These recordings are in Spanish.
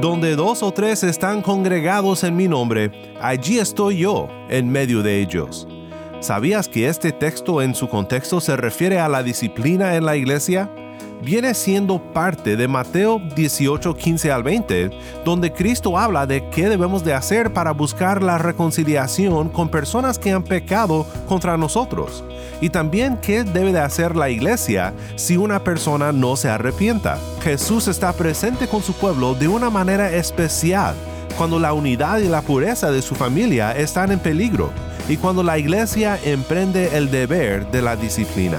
Donde dos o tres están congregados en mi nombre, allí estoy yo en medio de ellos. ¿Sabías que este texto en su contexto se refiere a la disciplina en la iglesia? Viene siendo parte de Mateo 18, 15 al 20, donde Cristo habla de qué debemos de hacer para buscar la reconciliación con personas que han pecado contra nosotros, y también qué debe de hacer la iglesia si una persona no se arrepienta. Jesús está presente con su pueblo de una manera especial cuando la unidad y la pureza de su familia están en peligro y cuando la iglesia emprende el deber de la disciplina.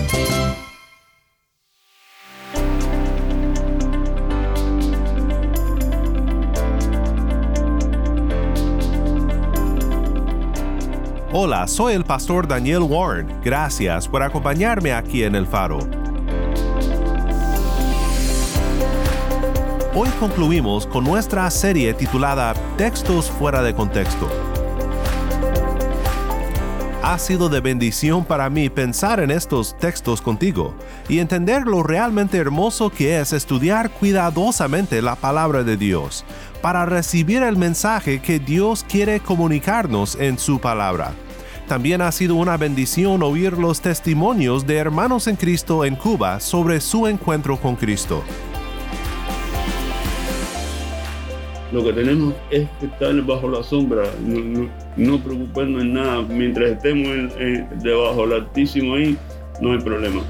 Hola, soy el pastor Daniel Warren. Gracias por acompañarme aquí en el faro. Hoy concluimos con nuestra serie titulada Textos fuera de contexto. Ha sido de bendición para mí pensar en estos textos contigo y entender lo realmente hermoso que es estudiar cuidadosamente la palabra de Dios para recibir el mensaje que Dios quiere comunicarnos en su palabra. También ha sido una bendición oír los testimonios de hermanos en Cristo en Cuba sobre su encuentro con Cristo. Lo que tenemos es que estar bajo la sombra, no, preocuparnos en nada. Mientras estemos debajo del Altísimo ahí, no hay problema.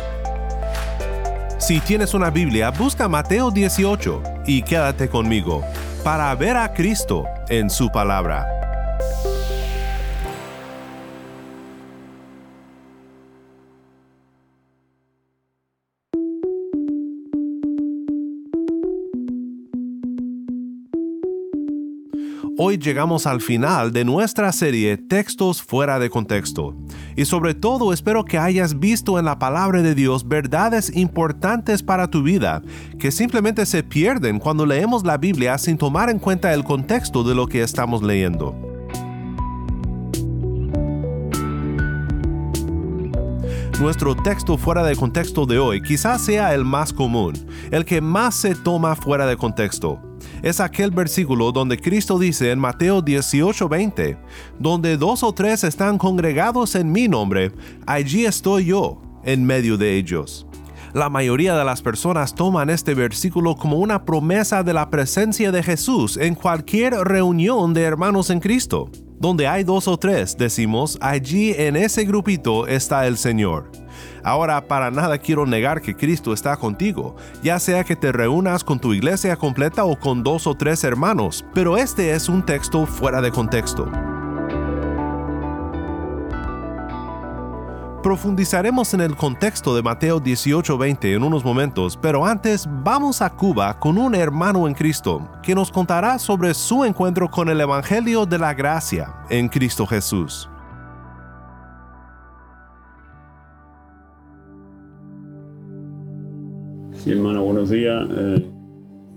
Si tienes una Biblia, busca Mateo 18 y quédate conmigo para ver a Cristo en su palabra. Hoy llegamos al final de nuestra serie Textos fuera de contexto. Y sobre todo espero que hayas visto en la palabra de Dios verdades importantes para tu vida que simplemente se pierden cuando leemos la Biblia sin tomar en cuenta el contexto de lo que estamos leyendo. Nuestro texto fuera de contexto de hoy quizás sea el más común, el que más se toma fuera de contexto es aquel versículo donde Cristo dice en Mateo 18:20, donde dos o tres están congregados en mi nombre, allí estoy yo en medio de ellos. La mayoría de las personas toman este versículo como una promesa de la presencia de Jesús en cualquier reunión de hermanos en Cristo. Donde hay dos o tres, decimos, allí en ese grupito está el Señor. Ahora, para nada quiero negar que Cristo está contigo, ya sea que te reúnas con tu iglesia completa o con dos o tres hermanos, pero este es un texto fuera de contexto. Profundizaremos en el contexto de Mateo 18:20 en unos momentos, pero antes vamos a Cuba con un hermano en Cristo que nos contará sobre su encuentro con el Evangelio de la Gracia en Cristo Jesús. Sí, hermano, buenos días. Eh,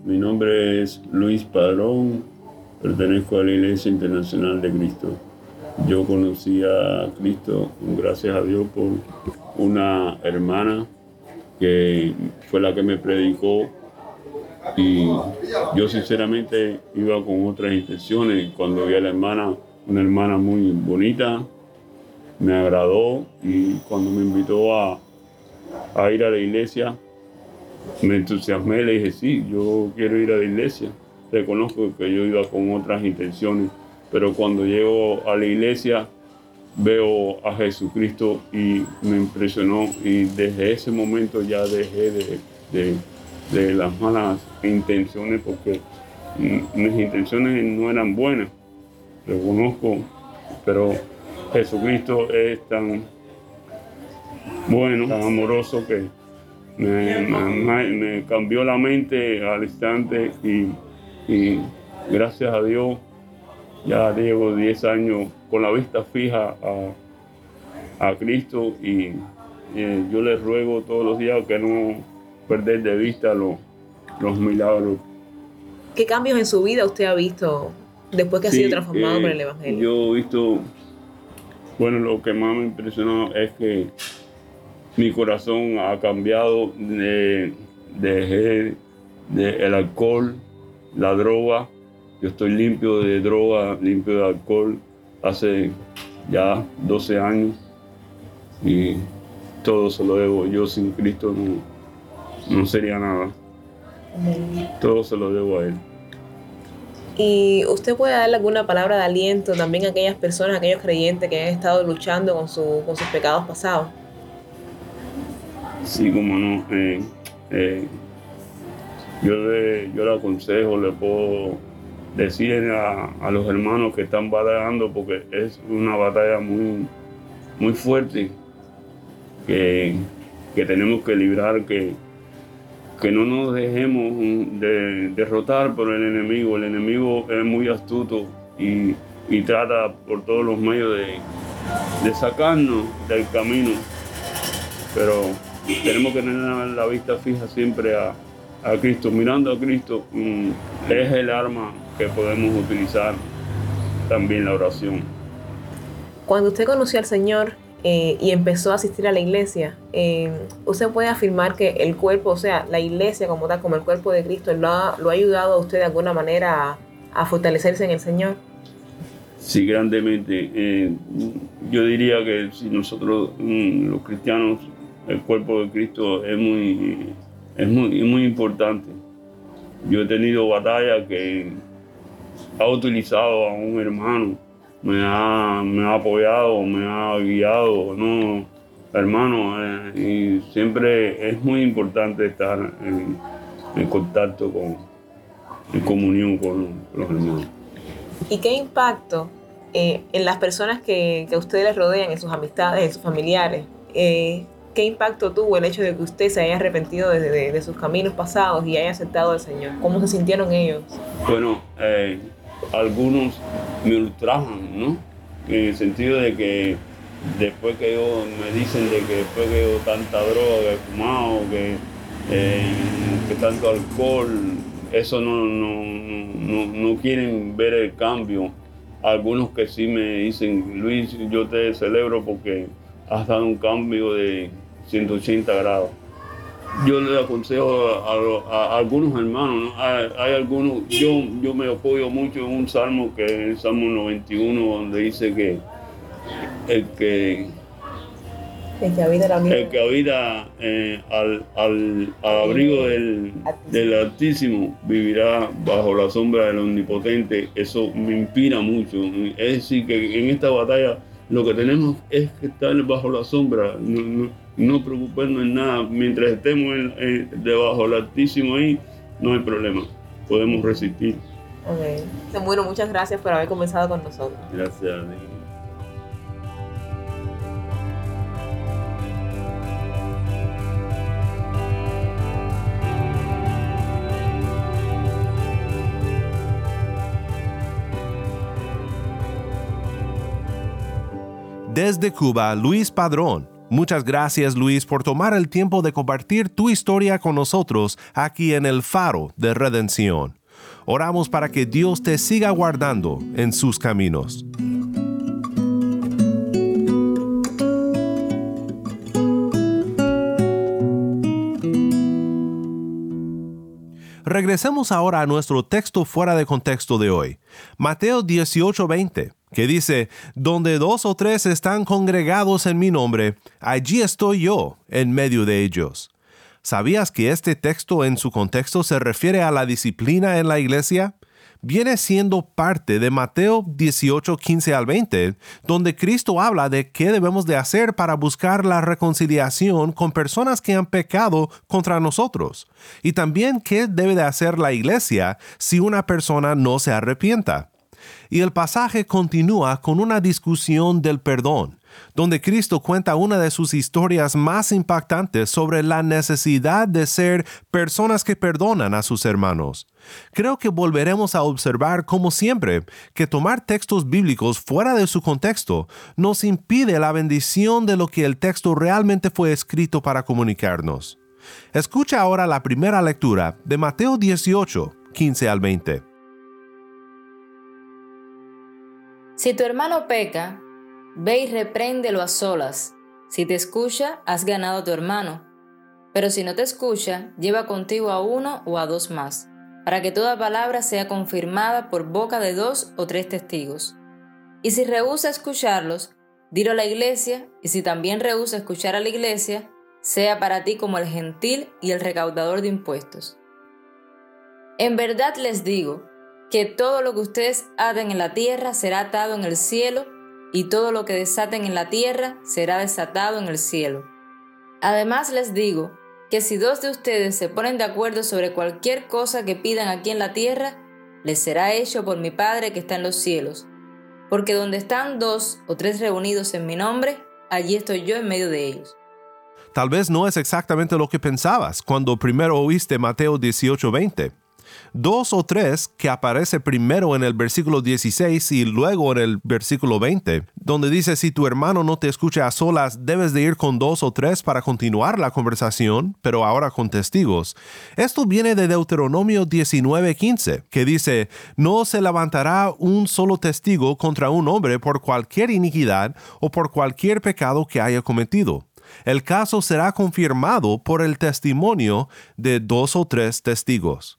mi nombre es Luis Padrón, pertenezco a la Iglesia Internacional de Cristo. Yo conocí a Cristo, gracias a Dios, por una hermana que fue la que me predicó y yo sinceramente iba con otras intenciones. Cuando vi a la hermana, una hermana muy bonita, me agradó y cuando me invitó a, a ir a la iglesia, me entusiasmé, le dije, sí, yo quiero ir a la iglesia. Reconozco que yo iba con otras intenciones, pero cuando llego a la iglesia veo a Jesucristo y me impresionó. Y desde ese momento ya dejé de, de, las malas intenciones porque mis intenciones no eran buenas, lo conozco, pero Jesucristo es tan bueno, tan amoroso que me, cambió la mente al instante y, gracias a Dios ya llevo 10 años con la vista fija a, Cristo y yo le ruego todos los días que no perder de vista los, los milagros. ¿Qué cambios en su vida usted ha visto después que ha sido transformado por el eh, Evangelio? Yo he visto, bueno, lo que más me impresionó es que mi corazón ha cambiado, de, dejé de el alcohol, la droga, yo estoy limpio de droga, limpio de alcohol hace ya 12 años y todo se lo debo. Yo sin Cristo no, no sería nada. Todo se lo debo a Él. Y usted puede darle alguna palabra de aliento también a aquellas personas, a aquellos creyentes que han estado luchando con, su, con sus pecados pasados. Sí, como no. Eh, eh, yo, le, yo le aconsejo, le puedo decir a, los hermanos que están batallando, porque es una batalla muy, muy fuerte que, tenemos que librar, que, que no nos dejemos de, derrotar por el enemigo. El enemigo es muy astuto y, trata por todos los medios de, de sacarnos del camino. Pero tenemos que tener la vista fija siempre a, Cristo. Mirando a Cristo mm, es el arma que podemos utilizar también la oración. Cuando usted conoció al Señor eh, y empezó a asistir a la iglesia, eh, usted puede afirmar que el cuerpo, o sea, la iglesia como tal, como el cuerpo de Cristo, lo ha, lo ha ayudado a usted de alguna manera a, fortalecerse en el Señor. Sí, grandemente. Eh, yo diría que si nosotros, mm, los cristianos, el cuerpo de Cristo es muy, es muy, muy importante. Yo he tenido batallas que ha utilizado a un hermano, me ha, me ha apoyado, me ha guiado, no, hermano, eh, y siempre es muy importante estar en, contacto con, en comunión con los hermanos. ¿Y qué impacto eh, en las personas que, que, a ustedes les rodean, en sus amistades, en sus familiares, eh, ¿Qué impacto tuvo el hecho de que usted se haya arrepentido de, sus caminos pasados y haya aceptado al Señor? ¿Cómo se sintieron ellos? Bueno, eh, algunos me ultrajan, ¿no? En el sentido de que después que yo me dicen de que después que yo tanta droga que he fumado, que, eh, que tanto alcohol, eso no, no, no, quieren ver el cambio. Algunos que sí me dicen, Luis, yo te celebro porque has dado un cambio de, 180 grados. Yo le aconsejo a, algunos hermanos, hay, algunos, yo, yo me apoyo mucho en un salmo que es el Salmo 91, donde dice que el que el que habita, el que eh, al, al, abrigo del, del, Altísimo vivirá bajo la sombra del Omnipotente. Eso me inspira mucho. Es decir, que en esta batalla lo que tenemos es que estar bajo la sombra, no, no, preocuparnos en nada. Mientras estemos debajo del altísimo ahí, no hay problema. Podemos resistir. Ok. Bueno, muchas gracias por haber comenzado con nosotros. Gracias. Desde Cuba, Luis Padrón. Muchas gracias Luis por tomar el tiempo de compartir tu historia con nosotros aquí en el faro de redención. Oramos para que Dios te siga guardando en sus caminos. Regresemos ahora a nuestro texto fuera de contexto de hoy. Mateo 18:20 que dice, donde dos o tres están congregados en mi nombre, allí estoy yo en medio de ellos. ¿Sabías que este texto en su contexto se refiere a la disciplina en la iglesia? viene siendo parte de Mateo 18, 15 al 20, donde Cristo habla de qué debemos de hacer para buscar la reconciliación con personas que han pecado contra nosotros, y también qué debe de hacer la iglesia si una persona no se arrepienta. Y el pasaje continúa con una discusión del perdón, donde Cristo cuenta una de sus historias más impactantes sobre la necesidad de ser personas que perdonan a sus hermanos. Creo que volveremos a observar, como siempre, que tomar textos bíblicos fuera de su contexto nos impide la bendición de lo que el texto realmente fue escrito para comunicarnos. Escucha ahora la primera lectura de Mateo 18, 15 al 20. Si tu hermano peca, Ve y repréndelo a solas. Si te escucha, has ganado a tu hermano. Pero si no te escucha, lleva contigo a uno o a dos más, para que toda palabra sea confirmada por boca de dos o tres testigos. Y si rehúsa escucharlos, dilo a la iglesia, y si también rehúsa escuchar a la iglesia, sea para ti como el gentil y el recaudador de impuestos. En verdad les digo que todo lo que ustedes aten en la tierra será atado en el cielo, y todo lo que desaten en la tierra será desatado en el cielo. Además les digo que si dos de ustedes se ponen de acuerdo sobre cualquier cosa que pidan aquí en la tierra, les será hecho por mi Padre que está en los cielos. Porque donde están dos o tres reunidos en mi nombre, allí estoy yo en medio de ellos. Tal vez no es exactamente lo que pensabas cuando primero oíste Mateo 18:20 dos o tres que aparece primero en el versículo 16 y luego en el versículo 20, donde dice si tu hermano no te escucha a solas, debes de ir con dos o tres para continuar la conversación, pero ahora con testigos. Esto viene de Deuteronomio 19:15, que dice, no se levantará un solo testigo contra un hombre por cualquier iniquidad o por cualquier pecado que haya cometido el caso será confirmado por el testimonio de dos o tres testigos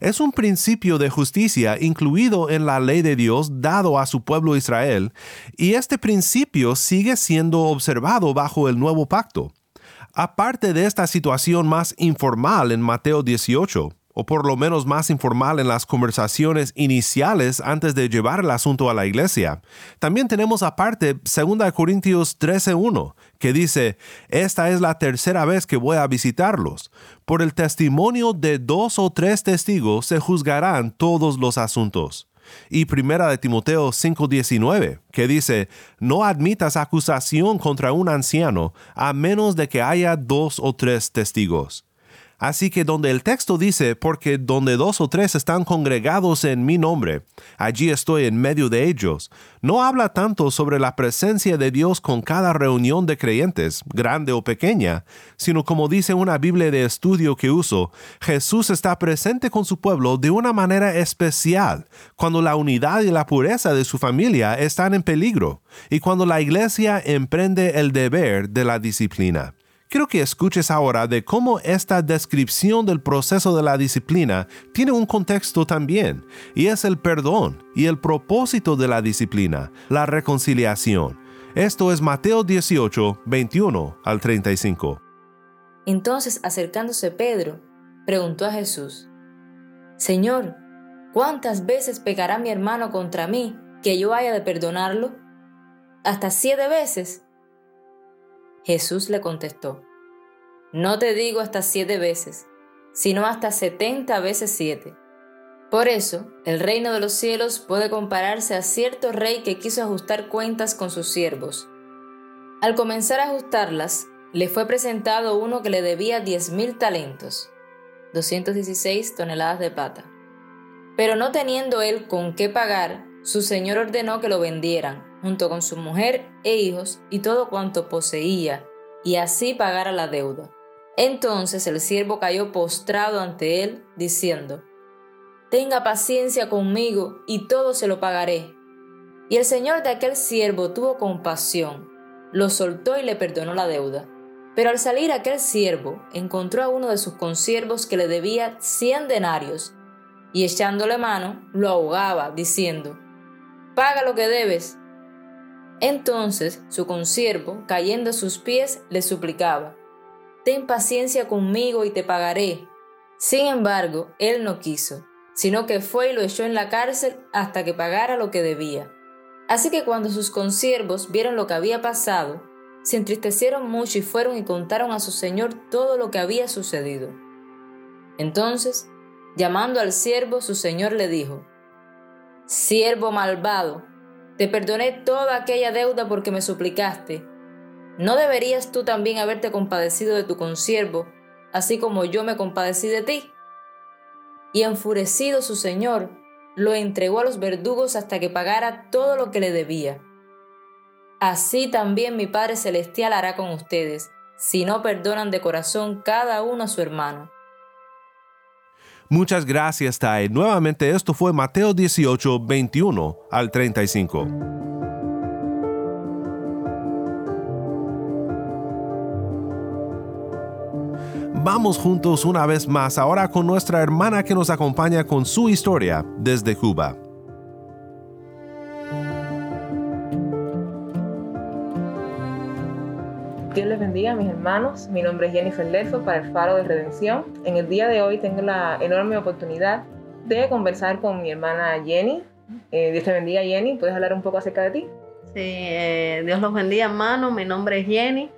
es un principio de justicia incluido en la ley de Dios dado a su pueblo Israel, y este principio sigue siendo observado bajo el nuevo pacto. Aparte de esta situación más informal en Mateo 18, o por lo menos más informal en las conversaciones iniciales antes de llevar el asunto a la iglesia. También tenemos aparte 2 Corintios 13.1, que dice, esta es la tercera vez que voy a visitarlos. Por el testimonio de dos o tres testigos se juzgarán todos los asuntos. Y primera de Timoteo 5:19, que dice, no admitas acusación contra un anciano a menos de que haya dos o tres testigos. Así que donde el texto dice, porque donde dos o tres están congregados en mi nombre, allí estoy en medio de ellos, no habla tanto sobre la presencia de Dios con cada reunión de creyentes, grande o pequeña, sino como dice una Biblia de estudio que uso, Jesús está presente con su pueblo de una manera especial, cuando la unidad y la pureza de su familia están en peligro, y cuando la iglesia emprende el deber de la disciplina. Quiero que escuches ahora de cómo esta descripción del proceso de la disciplina tiene un contexto también, y es el perdón y el propósito de la disciplina, la reconciliación. Esto es Mateo 18, 21 al 35. Entonces, acercándose Pedro, preguntó a Jesús, Señor, ¿cuántas veces pecará mi hermano contra mí que yo haya de perdonarlo? ¿Hasta siete veces? Jesús le contestó, No te digo hasta siete veces, sino hasta setenta veces siete. Por eso, el reino de los cielos puede compararse a cierto rey que quiso ajustar cuentas con sus siervos. Al comenzar a ajustarlas, le fue presentado uno que le debía diez mil talentos, 216 toneladas de plata. Pero no teniendo él con qué pagar, su señor ordenó que lo vendieran junto con su mujer e hijos y todo cuanto poseía, y así pagara la deuda. Entonces el siervo cayó postrado ante él, diciendo, Tenga paciencia conmigo y todo se lo pagaré. Y el señor de aquel siervo tuvo compasión, lo soltó y le perdonó la deuda. Pero al salir aquel siervo encontró a uno de sus consiervos que le debía cien denarios, y echándole mano, lo ahogaba, diciendo, Paga lo que debes. Entonces su consiervo, cayendo a sus pies, le suplicaba, Ten paciencia conmigo y te pagaré. Sin embargo, él no quiso, sino que fue y lo echó en la cárcel hasta que pagara lo que debía. Así que cuando sus consiervos vieron lo que había pasado, se entristecieron mucho y fueron y contaron a su señor todo lo que había sucedido. Entonces, llamando al siervo, su señor le dijo, Siervo malvado, te perdoné toda aquella deuda porque me suplicaste. ¿No deberías tú también haberte compadecido de tu consiervo, así como yo me compadecí de ti? Y enfurecido su señor, lo entregó a los verdugos hasta que pagara todo lo que le debía. Así también mi Padre Celestial hará con ustedes, si no perdonan de corazón cada uno a su hermano. Muchas gracias, Tai. Nuevamente esto fue Mateo 18, 21 al 35. Vamos juntos una vez más ahora con nuestra hermana que nos acompaña con su historia desde Cuba. Hermanos. Mi nombre es Jennifer Lerfo para el Faro de Redención. En el día de hoy tengo la enorme oportunidad de conversar con mi hermana Jenny. Eh, Dios te bendiga, Jenny. ¿Puedes hablar un poco acerca de ti? Sí, eh, Dios los bendiga, hermano. Mi nombre es Jenny.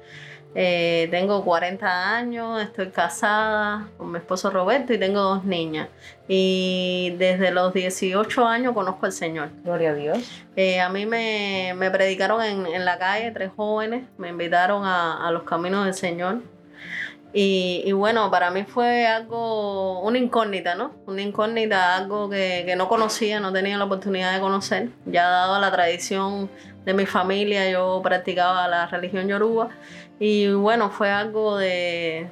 Eh, tengo 40 años, estoy casada con mi esposo Roberto y tengo dos niñas. Y desde los 18 años conozco al Señor. Gloria a Dios. Eh, a mí me, me predicaron en, en, la calle, tres jóvenes, me invitaron a, a los caminos del Señor. Y, y, bueno, para mí fue algo, una incógnita, ¿no? Una incógnita, algo que, que no conocía, no tenía la oportunidad de conocer. Ya dado la tradición de mi familia, yo practicaba la religión yoruba. Y bueno, fue algo de,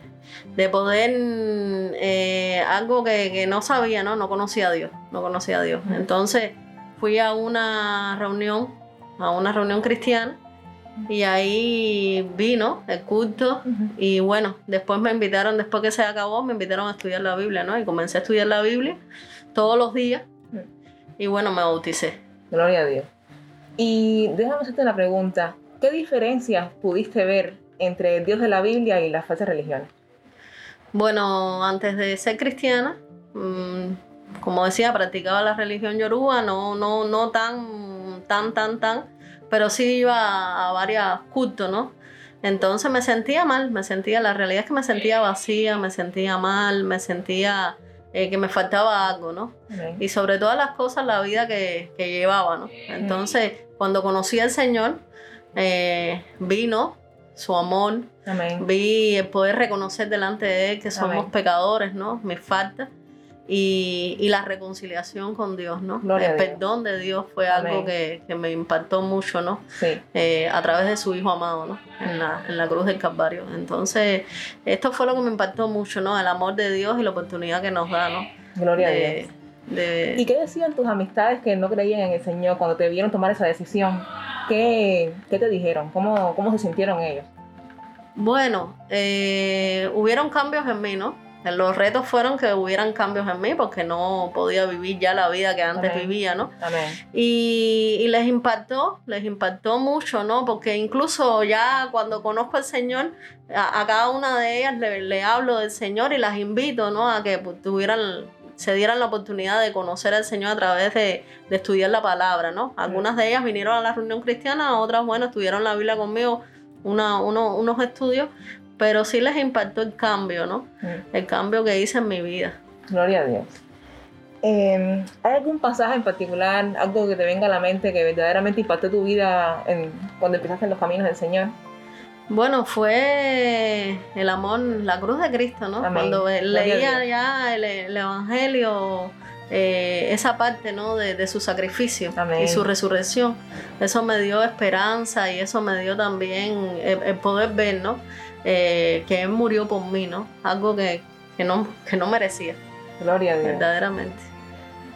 de poder, eh, algo que, que, no sabía, ¿no? No conocía a Dios, no conocía a Dios. Entonces fui a una reunión, a una reunión cristiana, y ahí vino el culto, y bueno, después me invitaron, después que se acabó, me invitaron a estudiar la Biblia, ¿no? Y comencé a estudiar la Biblia todos los días, y bueno, me bauticé. Gloria a Dios. Y déjame hacerte una pregunta. ¿Qué diferencias pudiste ver entre el Dios de la Biblia y las falsas religiones? Bueno, antes de ser cristiana, mmm, como decía, practicaba la religión yoruba, no, no, no tan, tan, tan, tan, pero sí iba a varios cultos, ¿no? Entonces me sentía mal, me sentía, la realidad es que me sentía vacía, me sentía mal, me sentía eh, que me faltaba algo, ¿no? Okay. Y sobre todas las cosas, la vida que, que llevaba, ¿no? Entonces, cuando conocí al Señor, eh, vino su amor. Amén. Vi el poder reconocer delante de Él que somos Amén. pecadores, ¿no? Mis faltas. Y, y, la reconciliación con Dios, ¿no? Gloria el perdón de Dios fue Amén. algo que, que, me impactó mucho, ¿no? Sí. Eh, a través de su Hijo amado, ¿no? En la, en la cruz del Calvario. Entonces, esto fue lo que me impactó mucho, ¿no? El amor de Dios y la oportunidad que nos da, ¿no? Gloria de, a Dios. De... ¿Y qué decían tus amistades que no creían en el Señor cuando te vieron tomar esa decisión? ¿Qué, qué te dijeron? ¿Cómo, ¿Cómo se sintieron ellos? Bueno, eh, hubieron cambios en mí, ¿no? Los retos fueron que hubieran cambios en mí porque no podía vivir ya la vida que antes Amén. vivía, ¿no? Amén. Y, y, les impactó, les impactó mucho, ¿no? Porque incluso ya cuando conozco al Señor, a, a cada una de ellas le, le, hablo del Señor y las invito, ¿no? A que tuvieran, se dieran la oportunidad de conocer al Señor a través de, de estudiar la palabra, ¿no? Algunas de ellas vinieron a la reunión cristiana, otras, bueno, estudiaron la Biblia conmigo una, uno, unos estudios, pero sí les impactó el cambio, ¿no? Mm. El cambio que hice en mi vida. Gloria a Dios. Eh, ¿Hay algún pasaje en particular, algo que te venga a la mente que verdaderamente impactó tu vida en, cuando empezaste en los caminos del Señor? Bueno, fue el amor, la cruz de Cristo, ¿no? Amén. Cuando leía ya el, el Evangelio, eh, esa parte ¿no? de, de su sacrificio Amén. y su resurrección. Eso me dio esperanza y eso me dio también el, el poder ver ¿no? Eh, que Él murió por mí, ¿no? algo que, que, no, que no merecía. Gloria a Dios. Verdaderamente.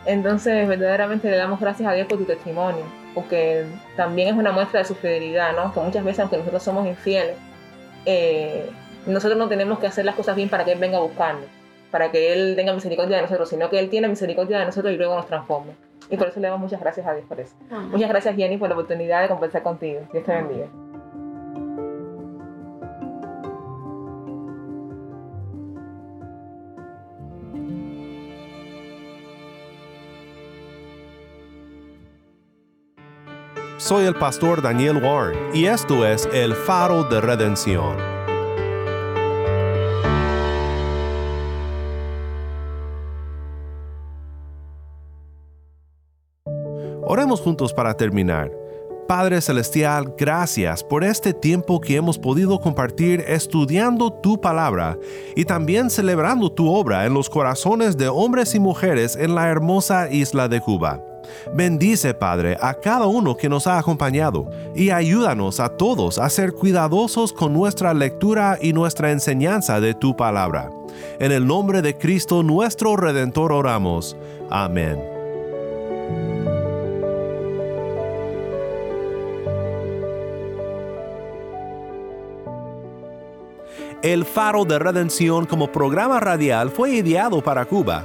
Entonces, verdaderamente le damos gracias a Dios por tu testimonio, porque también es una muestra de su fidelidad, ¿no? Que muchas veces, aunque nosotros somos infieles, eh, nosotros no tenemos que hacer las cosas bien para que Él venga a buscarnos para que Él tenga misericordia de nosotros, sino que Él tiene misericordia de nosotros y luego nos transforma. Y por eso le damos muchas gracias a Dios por eso. Muchas gracias, Jenny, por la oportunidad de conversar contigo. Dios te bendiga. Soy el pastor Daniel Warren y esto es El Faro de Redención. Oremos juntos para terminar. Padre Celestial, gracias por este tiempo que hemos podido compartir estudiando tu palabra y también celebrando tu obra en los corazones de hombres y mujeres en la hermosa isla de Cuba. Bendice, Padre, a cada uno que nos ha acompañado y ayúdanos a todos a ser cuidadosos con nuestra lectura y nuestra enseñanza de tu palabra. En el nombre de Cristo nuestro Redentor oramos. Amén. El Faro de Redención como programa radial fue ideado para Cuba,